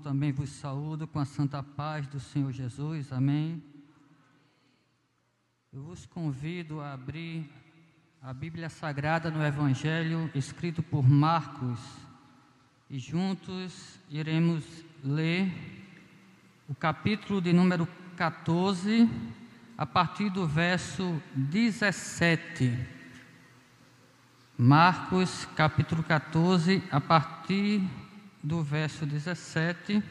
também vos saúdo com a santa paz do Senhor Jesus. Amém. Eu vos convido a abrir a Bíblia Sagrada no Evangelho escrito por Marcos e juntos iremos ler o capítulo de número 14 a partir do verso 17. Marcos capítulo 14 a partir do verso 17.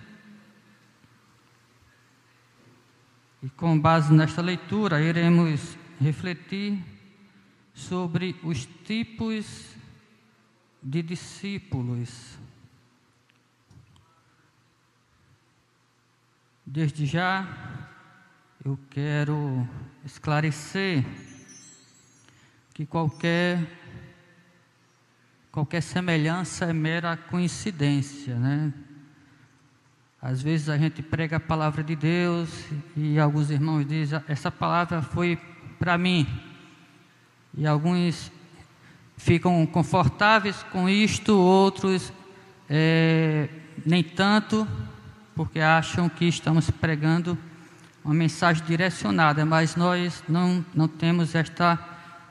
E com base nesta leitura, iremos refletir sobre os tipos de discípulos. Desde já, eu quero esclarecer que qualquer qualquer semelhança é mera coincidência, né? Às vezes a gente prega a palavra de Deus e alguns irmãos dizem: essa palavra foi para mim. E alguns ficam confortáveis com isto, outros é, nem tanto, porque acham que estamos pregando uma mensagem direcionada, mas nós não, não temos esta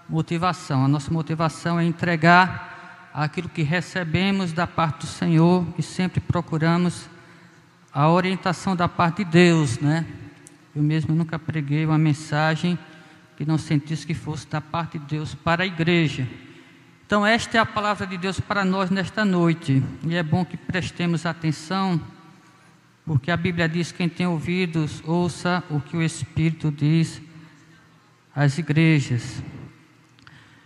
motivação. A nossa motivação é entregar aquilo que recebemos da parte do Senhor e sempre procuramos a orientação da parte de Deus, né? Eu mesmo nunca preguei uma mensagem que não sentisse que fosse da parte de Deus para a igreja. Então, esta é a palavra de Deus para nós nesta noite, e é bom que prestemos atenção, porque a Bíblia diz: quem tem ouvidos, ouça o que o Espírito diz às igrejas.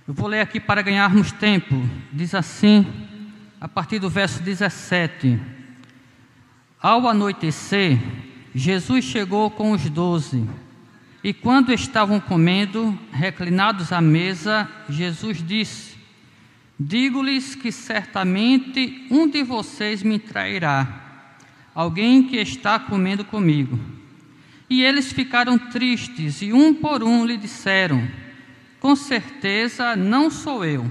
Eu vou ler aqui para ganharmos tempo. Diz assim, a partir do verso 17: Ao anoitecer, Jesus chegou com os doze. E quando estavam comendo, reclinados à mesa, Jesus disse: Digo-lhes que certamente um de vocês me trairá, alguém que está comendo comigo. E eles ficaram tristes, e um por um lhe disseram: com certeza não sou eu.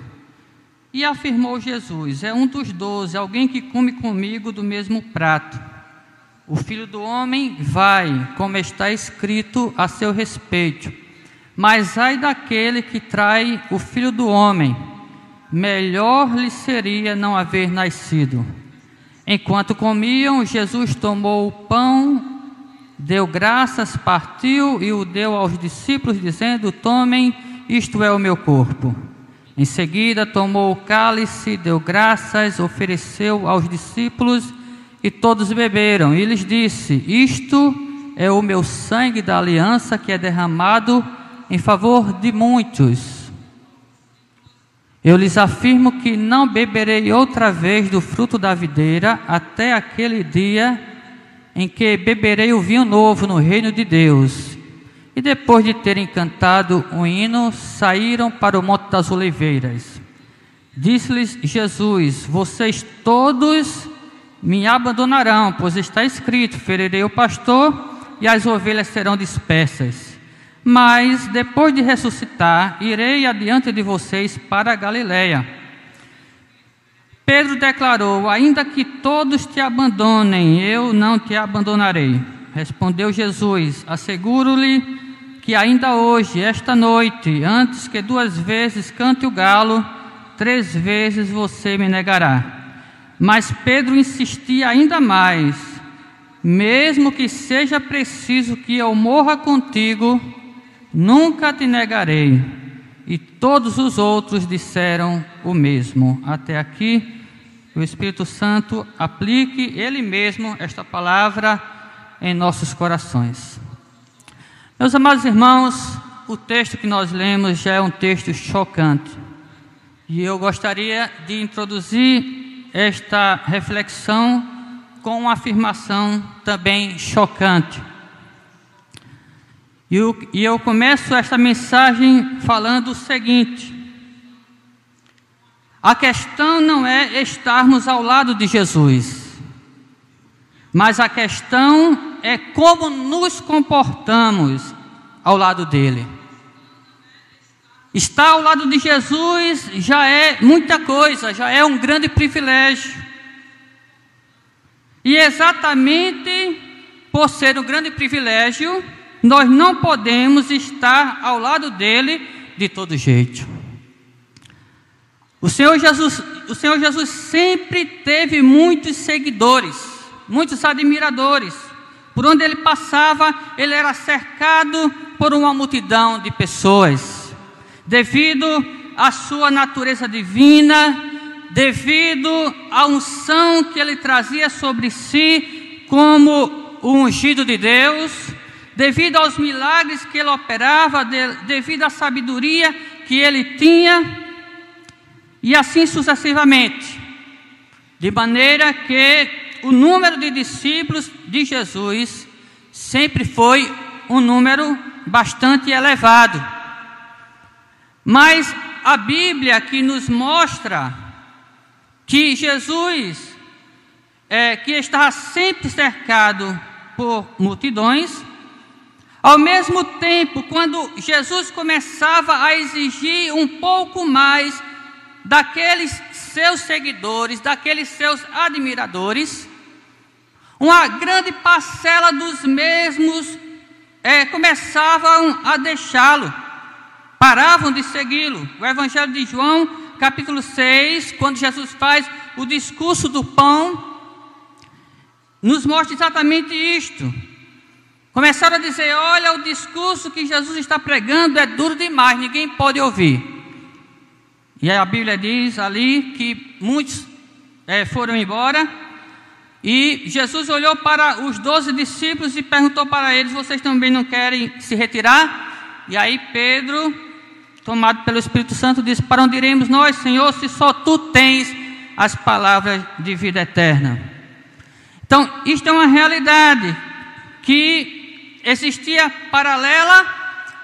E afirmou Jesus: É um dos doze, alguém que come comigo do mesmo prato. O filho do homem vai, como está escrito a seu respeito. Mas ai daquele que trai o filho do homem, melhor lhe seria não haver nascido. Enquanto comiam, Jesus tomou o pão, deu graças, partiu e o deu aos discípulos, dizendo: Tomem isto é o meu corpo. Em seguida, tomou o cálice, deu graças, ofereceu aos discípulos e todos beberam. E lhes disse: Isto é o meu sangue da aliança que é derramado em favor de muitos. Eu lhes afirmo que não beberei outra vez do fruto da videira até aquele dia em que beberei o vinho novo no reino de Deus. E depois de terem cantado um hino, saíram para o Monte das Oliveiras. Disse-lhes Jesus: Vocês todos me abandonarão, pois está escrito: Ferirei o pastor e as ovelhas serão dispersas. Mas depois de ressuscitar, irei adiante de vocês para a Galiléia. Pedro declarou: Ainda que todos te abandonem, eu não te abandonarei. Respondeu Jesus: Asseguro-lhe que ainda hoje, esta noite, antes que duas vezes cante o galo, três vezes você me negará. Mas Pedro insistia ainda mais: mesmo que seja preciso que eu morra contigo, nunca te negarei. E todos os outros disseram o mesmo. Até aqui, o Espírito Santo aplique ele mesmo esta palavra em nossos corações. Meus amados irmãos, o texto que nós lemos já é um texto chocante. E eu gostaria de introduzir esta reflexão com uma afirmação também chocante. E eu, e eu começo esta mensagem falando o seguinte: a questão não é estarmos ao lado de Jesus, mas a questão é como nos comportamos ao lado dele. Estar ao lado de Jesus já é muita coisa, já é um grande privilégio. E exatamente por ser um grande privilégio, nós não podemos estar ao lado dele de todo jeito. O Senhor Jesus, o Senhor Jesus sempre teve muitos seguidores, muitos admiradores. Por onde ele passava, ele era cercado por uma multidão de pessoas, devido à sua natureza divina, devido à unção que ele trazia sobre si como o ungido de Deus, devido aos milagres que ele operava, de, devido à sabedoria que ele tinha, e assim sucessivamente. De maneira que o número de discípulos de Jesus sempre foi um número bastante elevado. Mas a Bíblia que nos mostra que Jesus, é, que estava sempre cercado por multidões, ao mesmo tempo, quando Jesus começava a exigir um pouco mais daqueles seus seguidores, daqueles seus admiradores, uma grande parcela dos mesmos é, começavam a deixá-lo, paravam de segui-lo. O Evangelho de João, capítulo 6, quando Jesus faz o discurso do pão, nos mostra exatamente isto. Começaram a dizer: olha, o discurso que Jesus está pregando é duro demais, ninguém pode ouvir. E a Bíblia diz ali que muitos é, foram embora. E Jesus olhou para os doze discípulos e perguntou para eles: Vocês também não querem se retirar? E aí Pedro, tomado pelo Espírito Santo, disse: Para onde iremos nós, Senhor, se só tu tens as palavras de vida eterna? Então, isto é uma realidade que existia paralela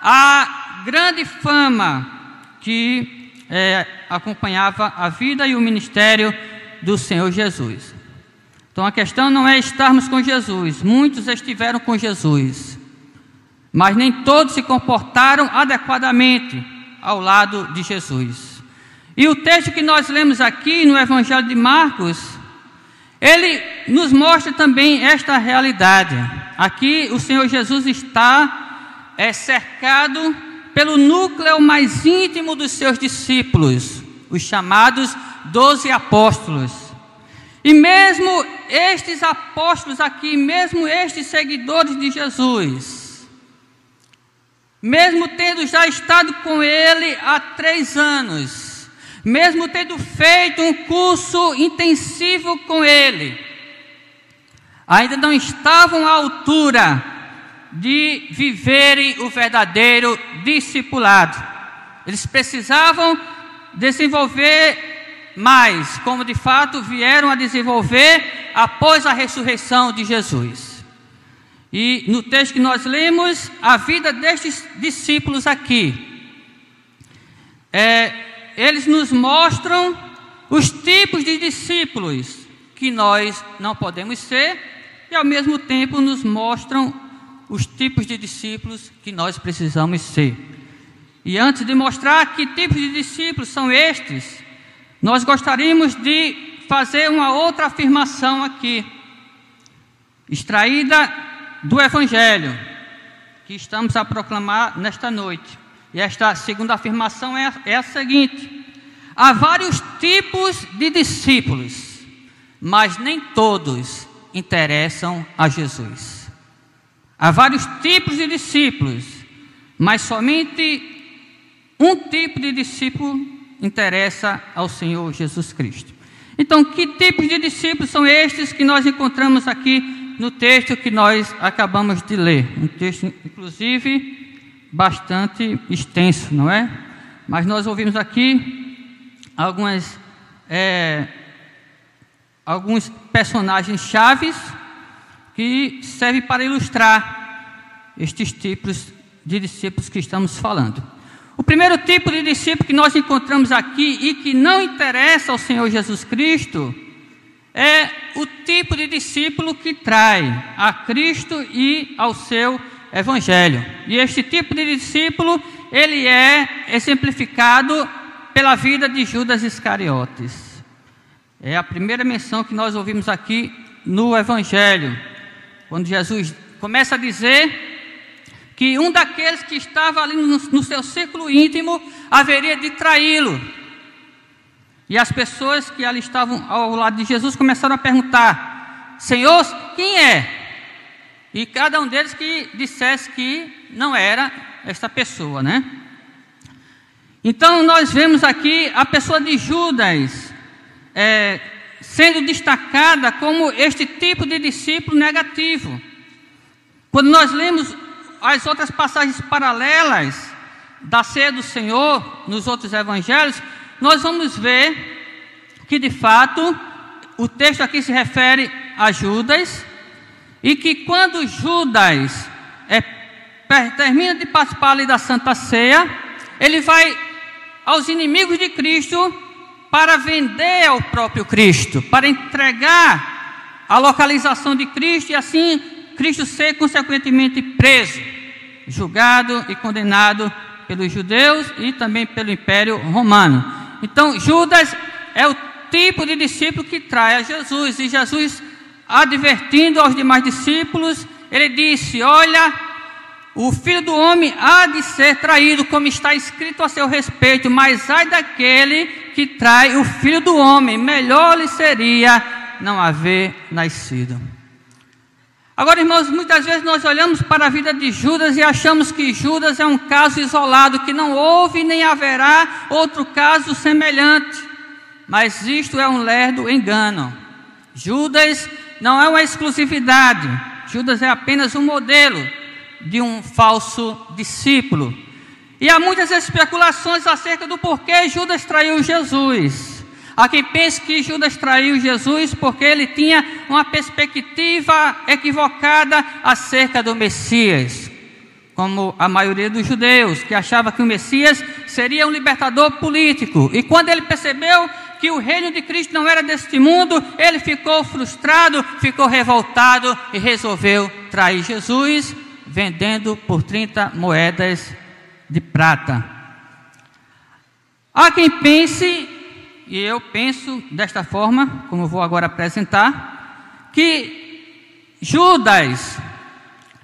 à grande fama que é, acompanhava a vida e o ministério do Senhor Jesus. Então a questão não é estarmos com Jesus, muitos estiveram com Jesus, mas nem todos se comportaram adequadamente ao lado de Jesus. E o texto que nós lemos aqui no Evangelho de Marcos ele nos mostra também esta realidade. Aqui o Senhor Jesus está é, cercado pelo núcleo mais íntimo dos seus discípulos, os chamados doze apóstolos. E mesmo estes apóstolos aqui, mesmo estes seguidores de Jesus, mesmo tendo já estado com ele há três anos, mesmo tendo feito um curso intensivo com ele, ainda não estavam à altura de viverem o verdadeiro discipulado. Eles precisavam desenvolver mais, como de fato vieram a desenvolver após a ressurreição de Jesus. E no texto que nós lemos, a vida destes discípulos aqui é eles nos mostram os tipos de discípulos que nós não podemos ser e ao mesmo tempo nos mostram os tipos de discípulos que nós precisamos ser. E antes de mostrar que tipos de discípulos são estes, nós gostaríamos de fazer uma outra afirmação aqui, extraída do Evangelho, que estamos a proclamar nesta noite. E esta segunda afirmação é, é a seguinte: há vários tipos de discípulos, mas nem todos interessam a Jesus. Há vários tipos de discípulos, mas somente um tipo de discípulo interessa ao Senhor Jesus Cristo. Então, que tipos de discípulos são estes que nós encontramos aqui no texto que nós acabamos de ler? Um texto, inclusive, bastante extenso, não é? Mas nós ouvimos aqui algumas, é, alguns personagens chaves que servem para ilustrar estes tipos de discípulos que estamos falando. O primeiro tipo de discípulo que nós encontramos aqui e que não interessa ao Senhor Jesus Cristo é o tipo de discípulo que trai a Cristo e ao seu evangelho. E este tipo de discípulo, ele é exemplificado pela vida de Judas Iscariotes. É a primeira menção que nós ouvimos aqui no Evangelho, quando Jesus começa a dizer que um daqueles que estava ali no, no seu círculo íntimo haveria de traí-lo. E as pessoas que ali estavam ao lado de Jesus começaram a perguntar: Senhor, quem é? E cada um deles que dissesse que não era esta pessoa, né? Então nós vemos aqui a pessoa de Judas é, sendo destacada como este tipo de discípulo negativo. Quando nós lemos as outras passagens paralelas da ceia do Senhor nos outros evangelhos, nós vamos ver que de fato o texto aqui se refere a Judas e que quando Judas é, termina de participar ali da Santa Ceia, ele vai aos inimigos de Cristo para vender ao próprio Cristo, para entregar a localização de Cristo e assim Cristo ser consequentemente preso, julgado e condenado pelos judeus e também pelo Império Romano. Então, Judas é o tipo de discípulo que trai a Jesus, e Jesus, advertindo aos demais discípulos, ele disse: Olha, o filho do homem há de ser traído, como está escrito a seu respeito, mas ai daquele que trai o filho do homem, melhor lhe seria não haver nascido. Agora, irmãos, muitas vezes nós olhamos para a vida de Judas e achamos que Judas é um caso isolado, que não houve nem haverá outro caso semelhante. Mas isto é um lerdo engano. Judas não é uma exclusividade, Judas é apenas um modelo de um falso discípulo. E há muitas especulações acerca do porquê Judas traiu Jesus. Há quem pense que Judas traiu Jesus porque ele tinha uma perspectiva equivocada acerca do Messias, como a maioria dos judeus, que achava que o Messias seria um libertador político. E quando ele percebeu que o reino de Cristo não era deste mundo, ele ficou frustrado, ficou revoltado e resolveu trair Jesus, vendendo por 30 moedas de prata. Há quem pense e eu penso desta forma, como vou agora apresentar, que Judas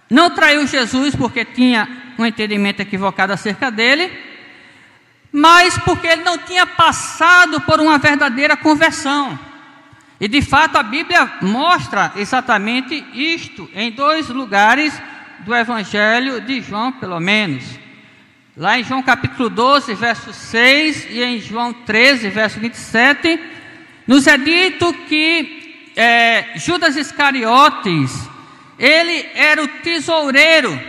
não traiu Jesus porque tinha um entendimento equivocado acerca dele, mas porque ele não tinha passado por uma verdadeira conversão. E de fato a Bíblia mostra exatamente isto em dois lugares do Evangelho de João, pelo menos. Lá em João capítulo 12, verso 6 e em João 13, verso 27, nos é dito que é, Judas Iscariotes, ele era o tesoureiro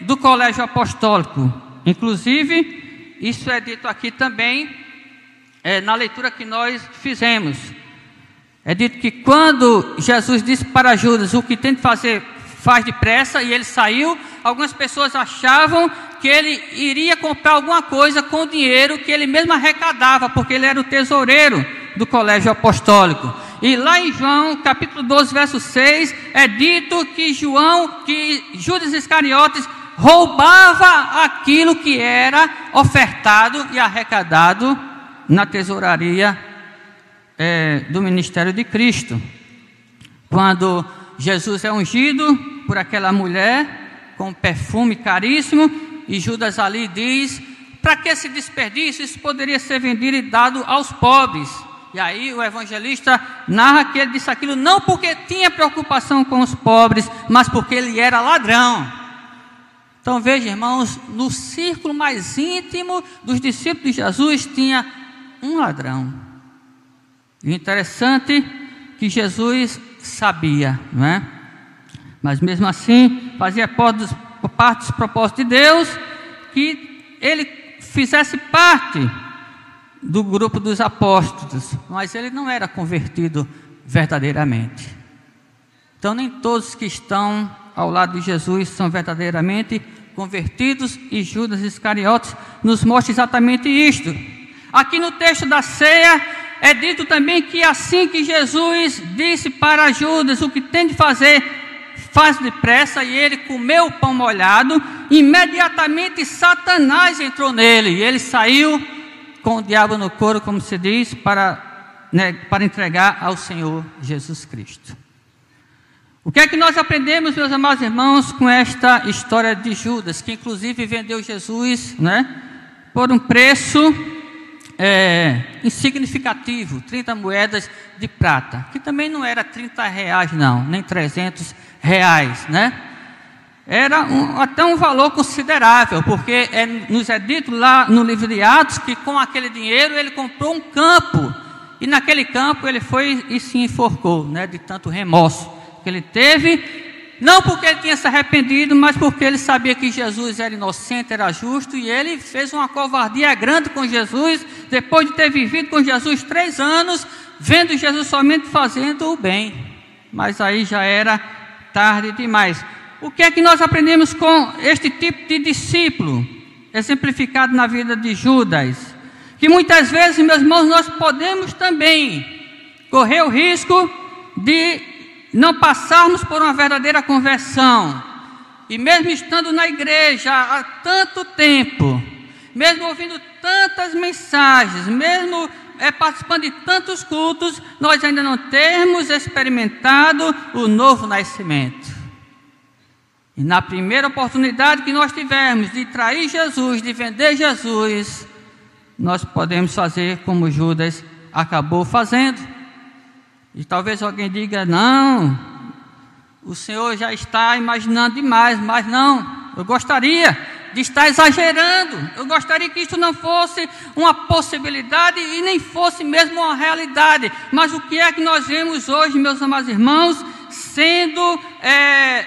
do colégio apostólico. Inclusive, isso é dito aqui também é, na leitura que nós fizemos. É dito que quando Jesus disse para Judas o que tem de fazer, faz depressa, e ele saiu, algumas pessoas achavam que ele iria comprar alguma coisa com o dinheiro que ele mesmo arrecadava, porque ele era o tesoureiro do colégio apostólico. E lá em João, capítulo 12, verso 6, é dito que João, que Judas Iscariotes roubava aquilo que era ofertado e arrecadado na tesouraria é, do ministério de Cristo. Quando Jesus é ungido por aquela mulher com perfume caríssimo, e Judas ali diz: para que esse desperdício? Isso poderia ser vendido e dado aos pobres. E aí o evangelista narra que ele disse aquilo não porque tinha preocupação com os pobres, mas porque ele era ladrão. Então veja, irmãos, no círculo mais íntimo dos discípulos de Jesus tinha um ladrão. E interessante que Jesus sabia, não é? Mas mesmo assim, fazia parte dos, propósitos de Deus que ele fizesse parte do grupo dos apóstolos, mas ele não era convertido verdadeiramente. Então, nem todos que estão ao lado de Jesus são verdadeiramente convertidos, e Judas Iscariotes nos mostra exatamente isto. Aqui no texto da ceia é dito também que assim que Jesus disse para Judas o que tem de fazer, faz depressa, e ele comeu o pão molhado, imediatamente Satanás entrou nele, e ele saiu com o diabo no couro, como se diz, para, né, para entregar ao Senhor Jesus Cristo. O que é que nós aprendemos, meus amados irmãos, com esta história de Judas, que inclusive vendeu Jesus, né, por um preço é, insignificativo, 30 moedas de prata, que também não era 30 reais não, nem 300 reais, né? Era um, até um valor considerável, porque é, nos é dito lá no livro de Atos que com aquele dinheiro ele comprou um campo, e naquele campo ele foi e se enforcou, né, de tanto remorso que ele teve, não porque ele tinha se arrependido, mas porque ele sabia que Jesus era inocente, era justo, e ele fez uma covardia grande com Jesus, depois de ter vivido com Jesus três anos, vendo Jesus somente fazendo o bem. Mas aí já era tarde demais. O que é que nós aprendemos com este tipo de discípulo, exemplificado na vida de Judas? Que muitas vezes, meus irmãos, nós podemos também correr o risco de não passarmos por uma verdadeira conversão, e mesmo estando na igreja há tanto tempo, mesmo ouvindo tantas mensagens, mesmo é, participando de tantos cultos, nós ainda não temos experimentado o novo nascimento. E na primeira oportunidade que nós tivermos de trair Jesus, de vender Jesus, nós podemos fazer como Judas acabou fazendo. E talvez alguém diga: não, o Senhor já está imaginando demais, mas não, eu gostaria de estar exagerando, eu gostaria que isso não fosse uma possibilidade e nem fosse mesmo uma realidade. Mas o que é que nós vemos hoje, meus amados irmãos, sendo é,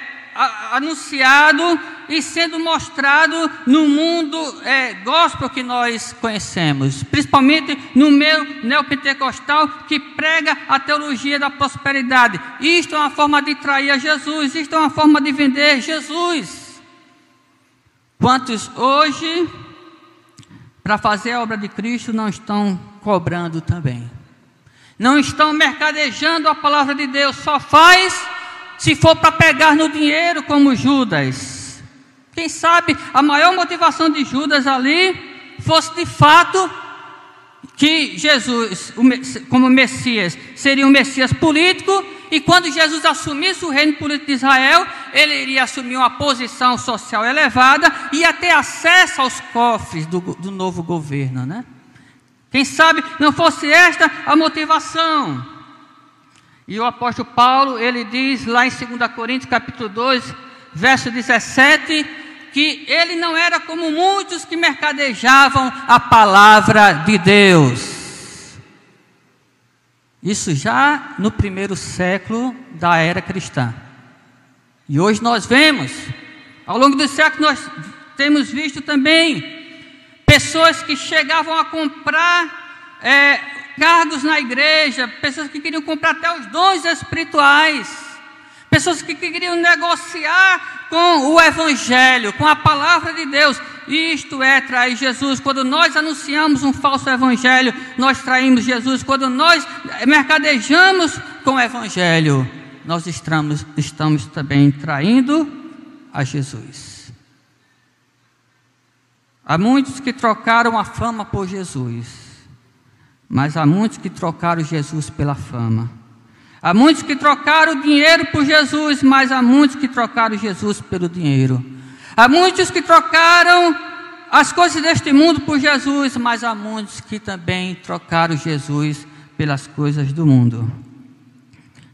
anunciado e sendo mostrado no mundo é, gospel que nós conhecemos, principalmente no meio neopentecostal que prega a teologia da prosperidade. Isto é uma forma de trair a Jesus, isto é uma forma de vender Jesus. Quantos hoje, para fazer a obra de Cristo, não estão cobrando também? Não estão mercadejando a palavra de Deus, só faz se for para pegar no dinheiro como Judas. Quem sabe a maior motivação de Judas ali fosse de fato que Jesus, como Messias, seria um Messias político, e quando Jesus assumisse o reino político de Israel, ele iria assumir uma posição social elevada e ia ter acesso aos cofres do, do novo governo, né? Quem sabe não fosse esta a motivação. E o apóstolo Paulo, ele diz lá em 2 Coríntios capítulo 2, verso 17, que ele não era como muitos que mercadejavam a palavra de Deus. Isso já no primeiro século da era cristã. E hoje nós vemos, ao longo dos séculos nós temos visto também pessoas que chegavam a comprar é, cargos na igreja, pessoas que queriam comprar até os dons espirituais, pessoas que queriam negociar com o Evangelho, com a palavra de Deus. Isto é trair Jesus. Quando nós anunciamos um falso Evangelho, nós traímos Jesus. Quando nós mercadejamos com o Evangelho, nós estamos, estamos também traindo a Jesus. Há muitos que trocaram a fama por Jesus. Mas há muitos que trocaram Jesus pela fama. Há muitos que trocaram o dinheiro por Jesus, mas há muitos que trocaram Jesus pelo dinheiro. Há muitos que trocaram as coisas deste mundo por Jesus, mas há muitos que também trocaram Jesus pelas coisas do mundo.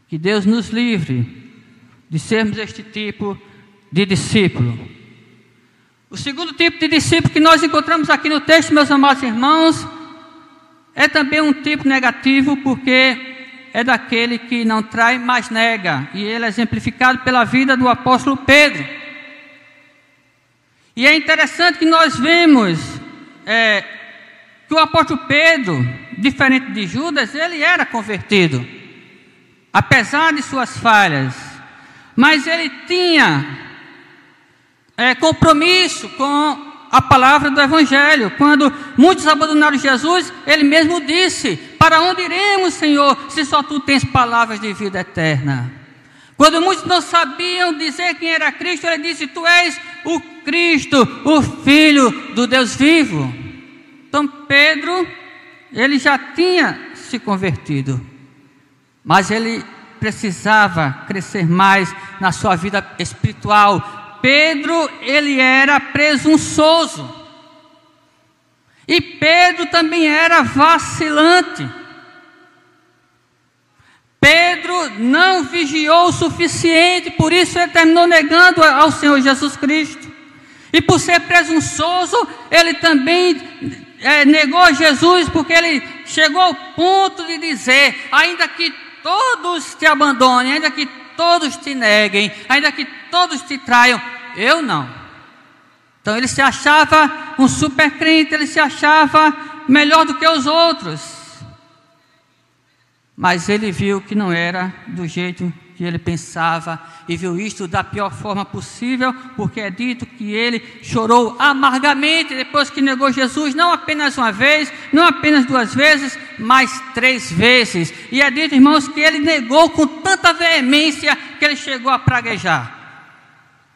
Que Deus nos livre de sermos este tipo de discípulo. O segundo tipo de discípulo que nós encontramos aqui no texto, meus amados irmãos, é também um tipo negativo porque é daquele que não trai, mas nega. E ele é exemplificado pela vida do apóstolo Pedro. E é interessante que nós vemos é, que o apóstolo Pedro, diferente de Judas, ele era convertido, apesar de suas falhas, mas ele tinha é, compromisso com a palavra do Evangelho. Quando muitos abandonaram Jesus, ele mesmo disse: Para onde iremos, Senhor, se só tu tens palavras de vida eterna? Quando muitos não sabiam dizer quem era Cristo, ele disse: Tu és o Cristo, o Filho do Deus vivo. Então Pedro, ele já tinha se convertido, mas ele precisava crescer mais na sua vida espiritual. Pedro, ele era presunçoso. E Pedro também era vacilante. Pedro não vigiou o suficiente, por isso ele terminou negando ao Senhor Jesus Cristo. E por ser presunçoso, ele também é, negou Jesus, porque ele chegou ao ponto de dizer: ainda que todos te abandonem, ainda que todos te neguem, ainda que todos te traiam, eu não. Então ele se achava um super crente, ele se achava melhor do que os outros. Mas ele viu que não era do jeito que ele pensava e viu isto da pior forma possível, porque é dito que ele chorou amargamente depois que negou Jesus, não apenas uma vez, não apenas duas vezes, mas três vezes. E é dito, irmãos, que ele negou com tanta veemência que ele chegou a praguejar,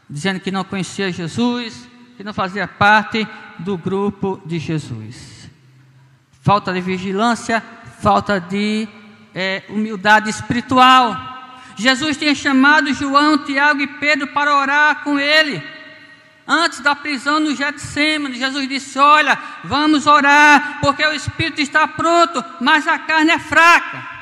dizendo que não conhecia Jesus, que não fazia parte do grupo de Jesus. Falta de vigilância, falta de é, humildade espiritual. Jesus tinha chamado João, Tiago e Pedro para orar com ele. Antes da prisão no Getsemane, Jesus disse: Olha, vamos orar, porque o espírito está pronto, mas a carne é fraca.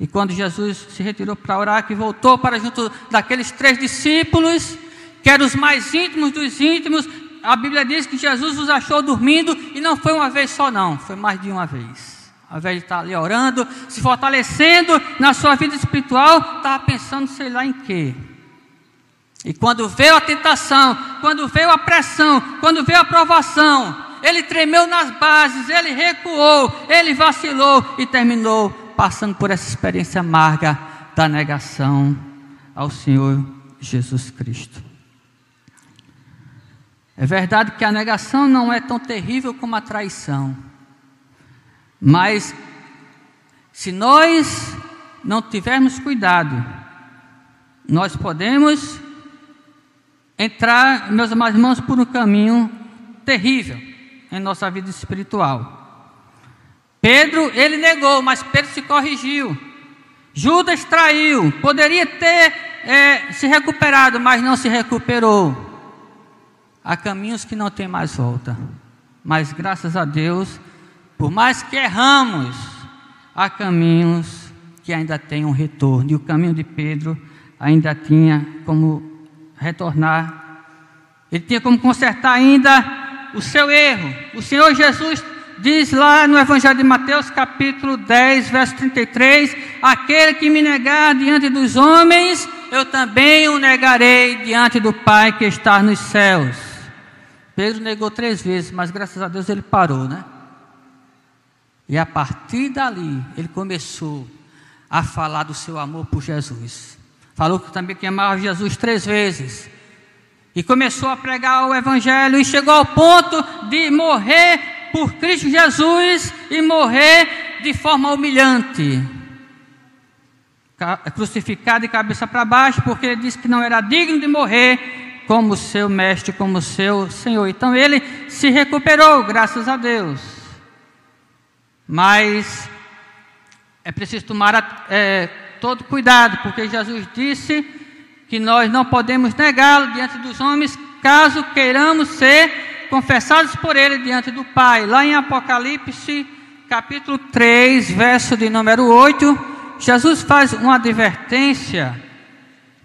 E quando Jesus se retirou para orar, que voltou para junto daqueles três discípulos, que eram os mais íntimos dos íntimos, a Bíblia diz que Jesus os achou dormindo, e não foi uma vez só, não, foi mais de uma vez. Ao invés de estar ali orando, se fortalecendo na sua vida espiritual, estava pensando sei lá em quê. E quando veio a tentação, quando veio a pressão, quando veio a provação, ele tremeu nas bases, ele recuou, ele vacilou e terminou passando por essa experiência amarga da negação ao Senhor Jesus Cristo. É verdade que a negação não é tão terrível como a traição. Mas se nós não tivermos cuidado, nós podemos entrar, meus amados irmãos, por um caminho terrível em nossa vida espiritual. Pedro, ele negou, mas Pedro se corrigiu. Judas traiu, poderia ter é, se recuperado, mas não se recuperou. Há caminhos que não tem mais volta, mas graças a Deus por mais que erramos, há caminhos que ainda têm um retorno. E o caminho de Pedro ainda tinha como retornar. Ele tinha como consertar ainda o seu erro. O Senhor Jesus diz lá no Evangelho de Mateus, capítulo 10, verso 33: Aquele que me negar diante dos homens, eu também o negarei diante do Pai que está nos céus. Pedro negou três vezes, mas graças a Deus ele parou, né? E a partir dali, ele começou a falar do seu amor por Jesus. Falou que também que amava Jesus três vezes. E começou a pregar o Evangelho e chegou ao ponto de morrer por Cristo Jesus e morrer de forma humilhante. Crucificado de cabeça para baixo, porque ele disse que não era digno de morrer como seu mestre, como seu Senhor. Então ele se recuperou, graças a Deus. Mas é preciso tomar é, todo cuidado, porque Jesus disse que nós não podemos negá-lo diante dos homens, caso queiramos ser confessados por ele diante do Pai. Lá em Apocalipse, capítulo 3, verso de número 8, Jesus faz uma advertência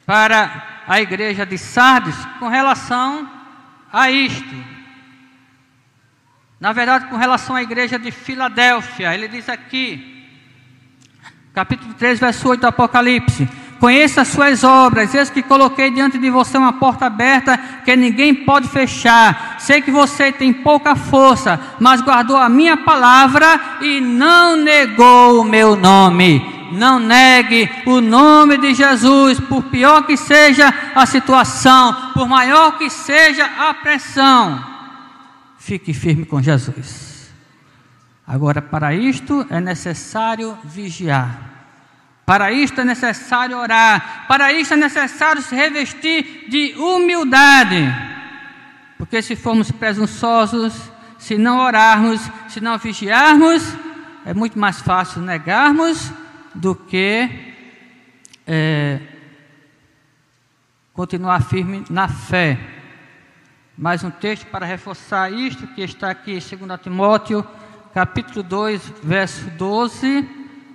para a igreja de Sardes com relação a isto. Na verdade, com relação à igreja de Filadélfia, ele diz aqui, capítulo 3, verso 8 do Apocalipse: Conheça as suas obras, eis que coloquei diante de você uma porta aberta que ninguém pode fechar. Sei que você tem pouca força, mas guardou a minha palavra e não negou o meu nome. Não negue o nome de Jesus, por pior que seja a situação, por maior que seja a pressão. Fique firme com Jesus. Agora, para isto é necessário vigiar. Para isto é necessário orar. Para isto é necessário se revestir de humildade. Porque se formos presunçosos, se não orarmos, se não vigiarmos, é muito mais fácil negarmos do que é, continuar firme na fé. Mais um texto para reforçar isto que está aqui, 2 Timóteo, capítulo 2, verso 12.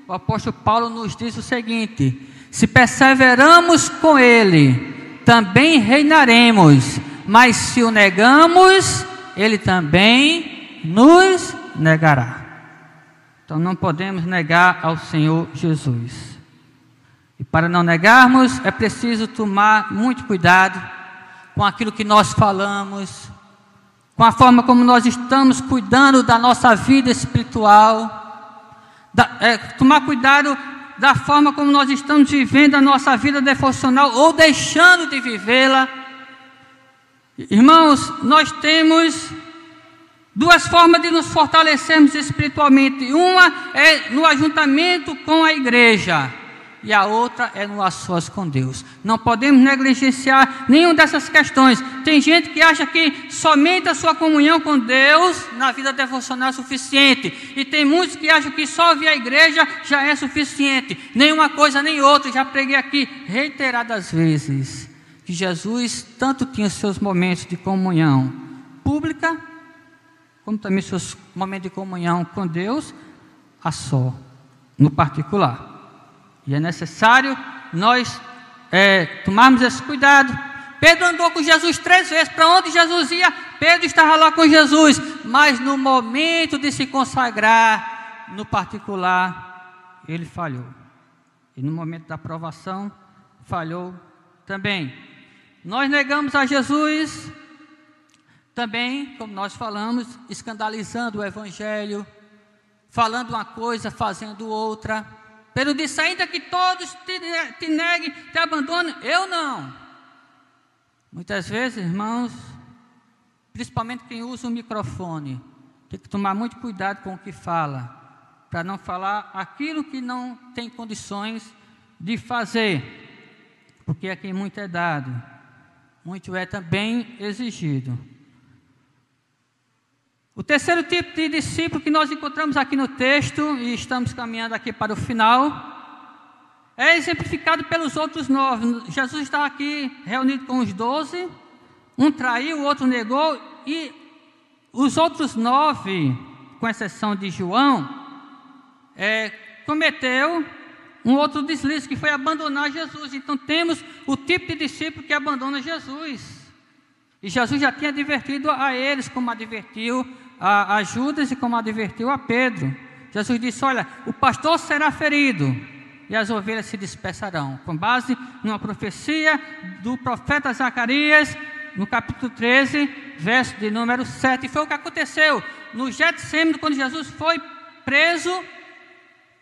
O apóstolo Paulo nos diz o seguinte: Se perseveramos com ele, também reinaremos, mas se o negamos, ele também nos negará. Então não podemos negar ao Senhor Jesus. E para não negarmos, é preciso tomar muito cuidado com aquilo que nós falamos, com a forma como nós estamos cuidando da nossa vida espiritual, da, é, tomar cuidado da forma como nós estamos vivendo a nossa vida devocional ou deixando de vivê-la. Irmãos, nós temos duas formas de nos fortalecermos espiritualmente. Uma é no ajuntamento com a igreja e a outra é no a sós com Deus. Não podemos negligenciar nenhuma dessas questões. Tem gente que acha que somente a sua comunhão com Deus na vida devocional é suficiente. E tem muitos que acham que só vir à igreja já é suficiente. Nenhuma coisa nem outra. Já preguei aqui reiteradas vezes que Jesus tanto tinha seus momentos de comunhão pública, como também seus momentos de comunhão com Deus, a só, no particular. E é necessário nós é, tomarmos esse cuidado. Pedro andou com Jesus três vezes. Para onde Jesus ia, Pedro estava lá com Jesus. Mas no momento de se consagrar, no particular, ele falhou. E no momento da aprovação, falhou também. Nós negamos a Jesus também, como nós falamos, escandalizando o Evangelho, falando uma coisa, fazendo outra. Pedro disse: ainda que todos te, te neguem, te abandonem, eu não. Muitas vezes, irmãos, principalmente quem usa o microfone, tem que tomar muito cuidado com o que fala, para não falar aquilo que não tem condições de fazer, porque aqui muito é dado muito é também exigido. O terceiro tipo de discípulo que nós encontramos aqui no texto, e estamos caminhando aqui para o final, é exemplificado pelos outros nove. Jesus está aqui reunido com os doze, um traiu, o outro negou, e os outros nove, com exceção de João, é, cometeu um outro deslize que foi abandonar Jesus. Então temos o tipo de discípulo que abandona Jesus. E Jesus já tinha advertido a eles, como advertiu a, a Judas e como advertiu a Pedro. Jesus disse: Olha, o pastor será ferido e as ovelhas se dispersarão. Com base numa profecia do profeta Zacarias, no capítulo 13, verso de número 7. E foi o que aconteceu no Getsemane, quando Jesus foi preso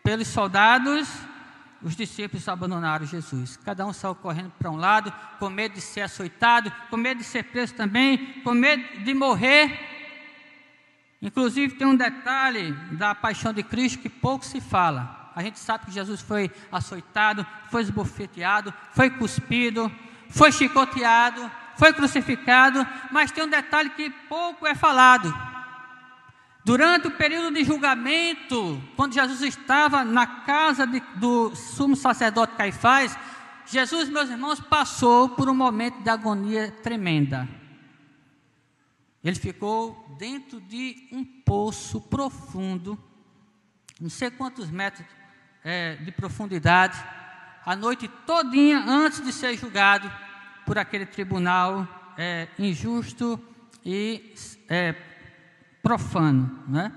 pelos soldados os discípulos abandonaram Jesus. Cada um saiu correndo para um lado, com medo de ser açoitado, com medo de ser preso também, com medo de morrer. Inclusive, tem um detalhe da paixão de Cristo que pouco se fala. A gente sabe que Jesus foi açoitado, foi esbofeteado, foi cuspido, foi chicoteado, foi crucificado, mas tem um detalhe que pouco é falado. Durante o período de julgamento, quando Jesus estava na casa de, do sumo sacerdote Caifás, Jesus, meus irmãos, passou por um momento de agonia tremenda. Ele ficou dentro de um poço profundo, não sei quantos metros é, de profundidade, a noite todinha antes de ser julgado por aquele tribunal é, injusto e é, profano, né?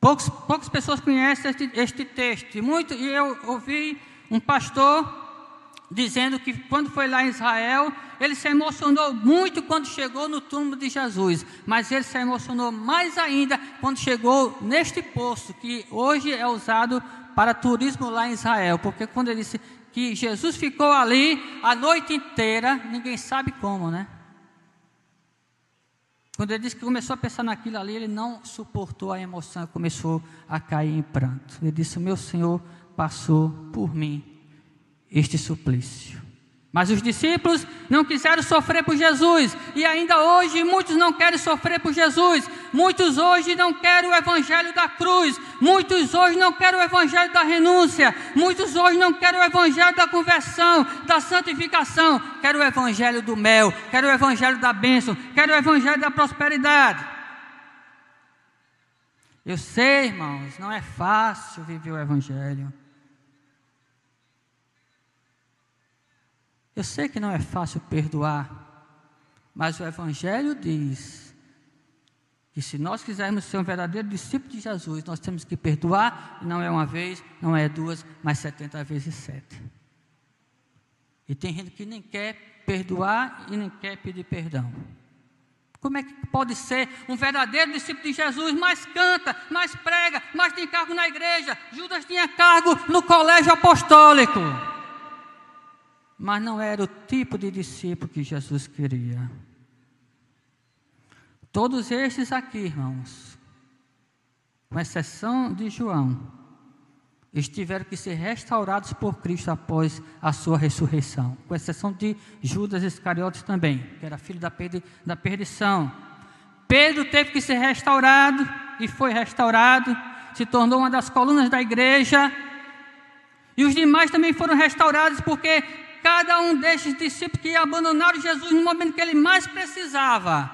Poucos, poucas pessoas conhecem este, este texto. Muito, e eu ouvi um pastor dizendo que quando foi lá em Israel, ele se emocionou muito quando chegou no túmulo de Jesus, mas ele se emocionou mais ainda quando chegou neste poço que hoje é usado para turismo lá em Israel, porque quando ele disse que Jesus ficou ali a noite inteira, ninguém sabe como, né? Quando ele disse que começou a pensar naquilo ali, ele não suportou a emoção, começou a cair em pranto. Ele disse: Meu Senhor passou por mim este suplício. Mas os discípulos não quiseram sofrer por Jesus, e ainda hoje muitos não querem sofrer por Jesus. Muitos hoje não querem o evangelho da cruz, muitos hoje não querem o evangelho da renúncia, muitos hoje não querem o evangelho da conversão, da santificação, querem o evangelho do mel, querem o evangelho da bênção, querem o evangelho da prosperidade. Eu sei, irmãos, não é fácil viver o evangelho. Eu sei que não é fácil perdoar, mas o Evangelho diz que se nós quisermos ser um verdadeiro discípulo de Jesus, nós temos que perdoar, não é uma vez, não é duas, mas setenta vezes sete. E tem gente que nem quer perdoar e nem quer pedir perdão. Como é que pode ser um verdadeiro discípulo de Jesus, mais canta, mais prega, mais tem cargo na igreja? Judas tinha cargo no colégio apostólico mas não era o tipo de discípulo que Jesus queria. Todos estes aqui, irmãos, com exceção de João, estiveram que ser restaurados por Cristo após a sua ressurreição, com exceção de Judas Iscariotes também, que era filho da, perdi da perdição. Pedro teve que ser restaurado e foi restaurado, se tornou uma das colunas da igreja. E os demais também foram restaurados porque cada um destes discípulos que abandonaram Jesus no momento que ele mais precisava,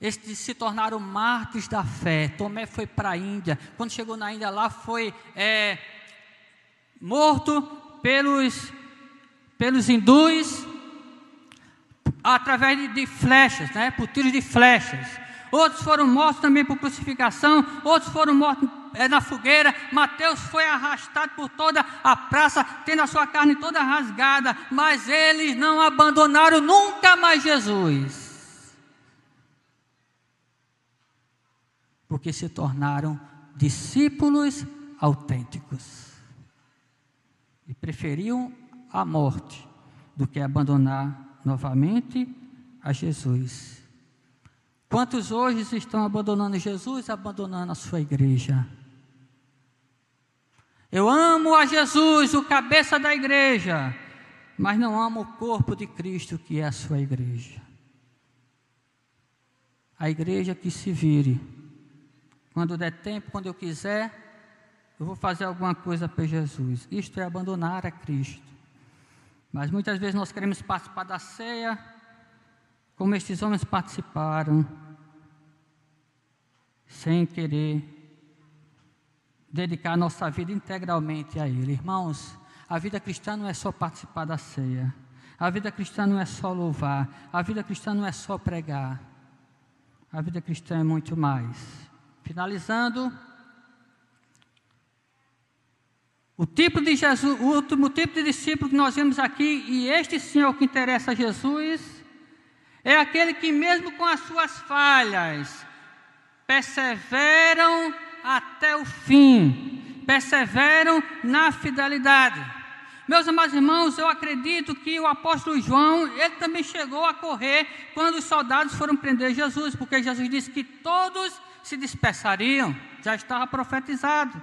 estes se tornaram mártires da fé. Tomé foi para a Índia. Quando chegou na Índia, lá foi é, morto pelos, pelos hindus através de, de flechas, né, por tiros de flechas. Outros foram mortos também por crucificação. Outros foram mortos na fogueira. Mateus foi arrastado por toda a praça, tendo a sua carne toda rasgada, mas eles não abandonaram nunca mais Jesus. Porque se tornaram discípulos autênticos e preferiam a morte do que abandonar novamente a Jesus. Quantos hoje estão abandonando Jesus, abandonando a sua igreja? Eu amo a Jesus, o cabeça da igreja, mas não amo o corpo de Cristo, que é a sua igreja. A igreja que se vire. Quando der tempo, quando eu quiser, eu vou fazer alguma coisa para Jesus. Isto é abandonar a Cristo. Mas muitas vezes nós queremos participar da ceia, como estes homens participaram, sem querer dedicar nossa vida integralmente a Ele. Irmãos, a vida cristã não é só participar da ceia. A vida cristã não é só louvar. A vida cristã não é só pregar. A vida cristã é muito mais. Finalizando, o tipo de Jesus, o último tipo de discípulo que nós vemos aqui, e este sim é o que interessa a Jesus, é aquele que mesmo com as suas falhas, perseveram até o fim, perseveram na fidelidade. Meus amados irmãos, eu acredito que o apóstolo João, ele também chegou a correr quando os soldados foram prender Jesus, porque Jesus disse que todos se dispersariam, já estava profetizado.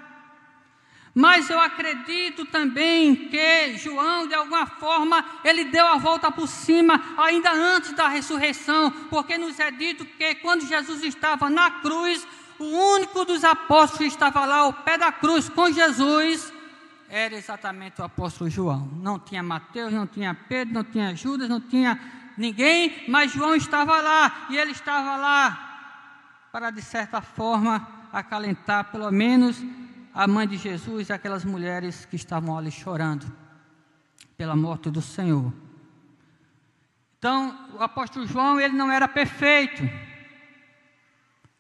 Mas eu acredito também que João, de alguma forma, ele deu a volta por cima, ainda antes da ressurreição, porque nos é dito que quando Jesus estava na cruz, o único dos apóstolos que estava lá ao pé da cruz com Jesus era exatamente o apóstolo João. Não tinha Mateus, não tinha Pedro, não tinha Judas, não tinha ninguém, mas João estava lá e ele estava lá para, de certa forma, acalentar pelo menos a mãe de Jesus e aquelas mulheres que estavam ali chorando pela morte do Senhor. Então, o apóstolo João, ele não era perfeito.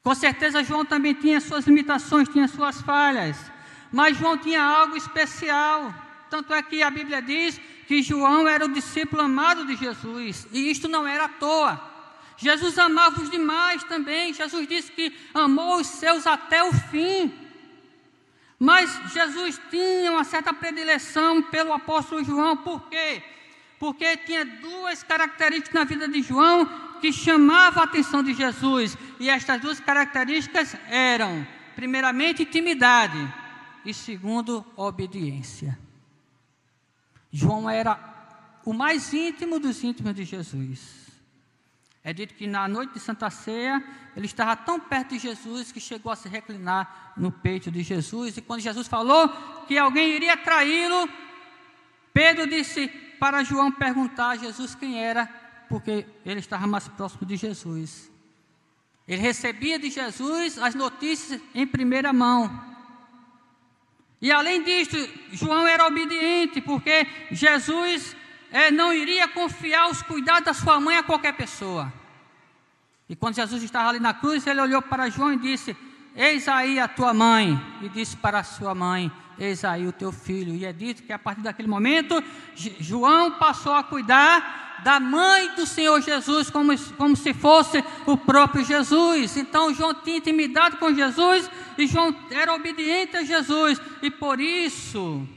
Com certeza, João também tinha suas limitações, tinha suas falhas, mas João tinha algo especial. Tanto é que a Bíblia diz que João era o discípulo amado de Jesus, e isto não era à toa. Jesus amava os demais também. Jesus disse que amou os seus até o fim. Mas Jesus tinha uma certa predileção pelo apóstolo João, por quê? Porque tinha duas características na vida de João que chamava a atenção de Jesus. E estas duas características eram, primeiramente, intimidade e segundo, obediência. João era o mais íntimo dos íntimos de Jesus. É dito que na noite de Santa Ceia, ele estava tão perto de Jesus que chegou a se reclinar no peito de Jesus. E quando Jesus falou que alguém iria traí-lo, Pedro disse para João perguntar a Jesus quem era, porque ele estava mais próximo de Jesus. Ele recebia de Jesus as notícias em primeira mão. E além disso, João era obediente, porque Jesus é, não iria confiar os cuidados da sua mãe a qualquer pessoa. E quando Jesus estava ali na cruz, ele olhou para João e disse: Eis aí a tua mãe. E disse para a sua mãe: Eis aí o teu filho. E é dito que a partir daquele momento, João passou a cuidar da mãe do Senhor Jesus, como, como se fosse o próprio Jesus. Então, João tinha intimidade com Jesus e João era obediente a Jesus. E por isso,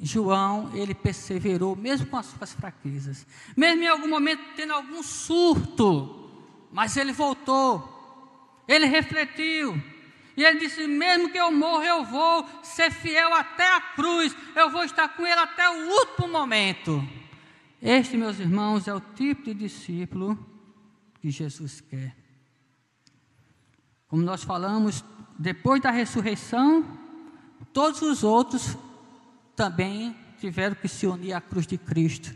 João, ele perseverou, mesmo com as suas fraquezas, mesmo em algum momento tendo algum surto, mas ele voltou, ele refletiu, e ele disse: mesmo que eu morra, eu vou ser fiel até a cruz, eu vou estar com ele até o último momento. Este, meus irmãos, é o tipo de discípulo que Jesus quer. Como nós falamos, depois da ressurreição, todos os outros também tiveram que se unir à cruz de Cristo,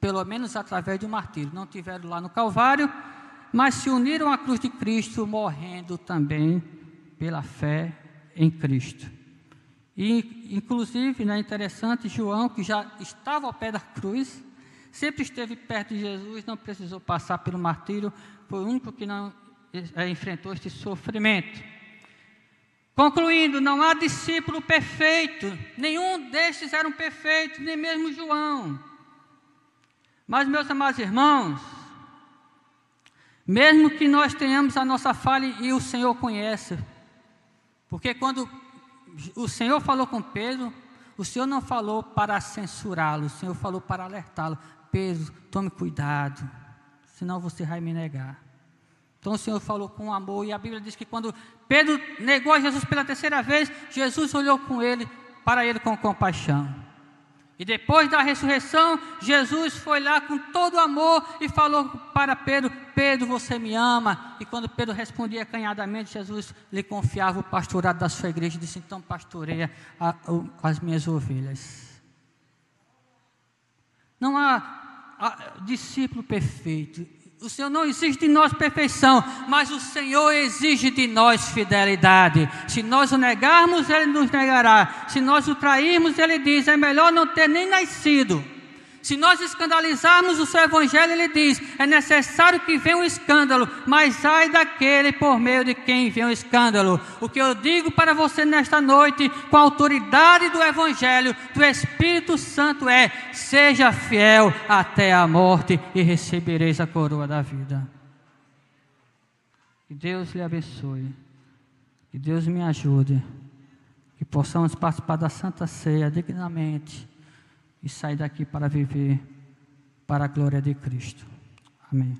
pelo menos através do martírio. Não tiveram lá no Calvário, mas se uniram à cruz de Cristo, morrendo também pela fé em Cristo. E, inclusive, né, interessante, João, que já estava ao pé da cruz, sempre esteve perto de Jesus, não precisou passar pelo martírio, foi o único que não é, enfrentou este sofrimento. Concluindo, não há discípulo perfeito, nenhum destes eram perfeitos, nem mesmo João. Mas, meus amados irmãos, mesmo que nós tenhamos a nossa falha e o Senhor conhece, porque quando o Senhor falou com Pedro, o Senhor não falou para censurá-lo, o Senhor falou para alertá-lo: Pedro, tome cuidado, senão você vai me negar. Então o Senhor falou com amor, e a Bíblia diz que quando Pedro negou a Jesus pela terceira vez, Jesus olhou com ele, para ele com compaixão. E depois da ressurreição, Jesus foi lá com todo amor e falou para Pedro: Pedro, você me ama? E quando Pedro respondia acanhadamente, Jesus lhe confiava o pastorado da sua igreja e disse: Então pastoreia as minhas ovelhas. Não há, há discípulo perfeito, o Senhor não exige de nós perfeição, mas o Senhor exige de nós fidelidade. Se nós o negarmos, Ele nos negará. Se nós o trairmos, Ele diz: é melhor não ter nem nascido. Se nós escandalizarmos o seu evangelho, ele diz: é necessário que venha um escândalo, mas ai daquele por meio de quem vem o um escândalo. O que eu digo para você nesta noite, com a autoridade do evangelho, do Espírito Santo, é: seja fiel até a morte e recebereis a coroa da vida. Que Deus lhe abençoe. Que Deus me ajude. Que possamos participar da Santa Ceia dignamente e sair daqui para viver para a glória de Cristo. Amém.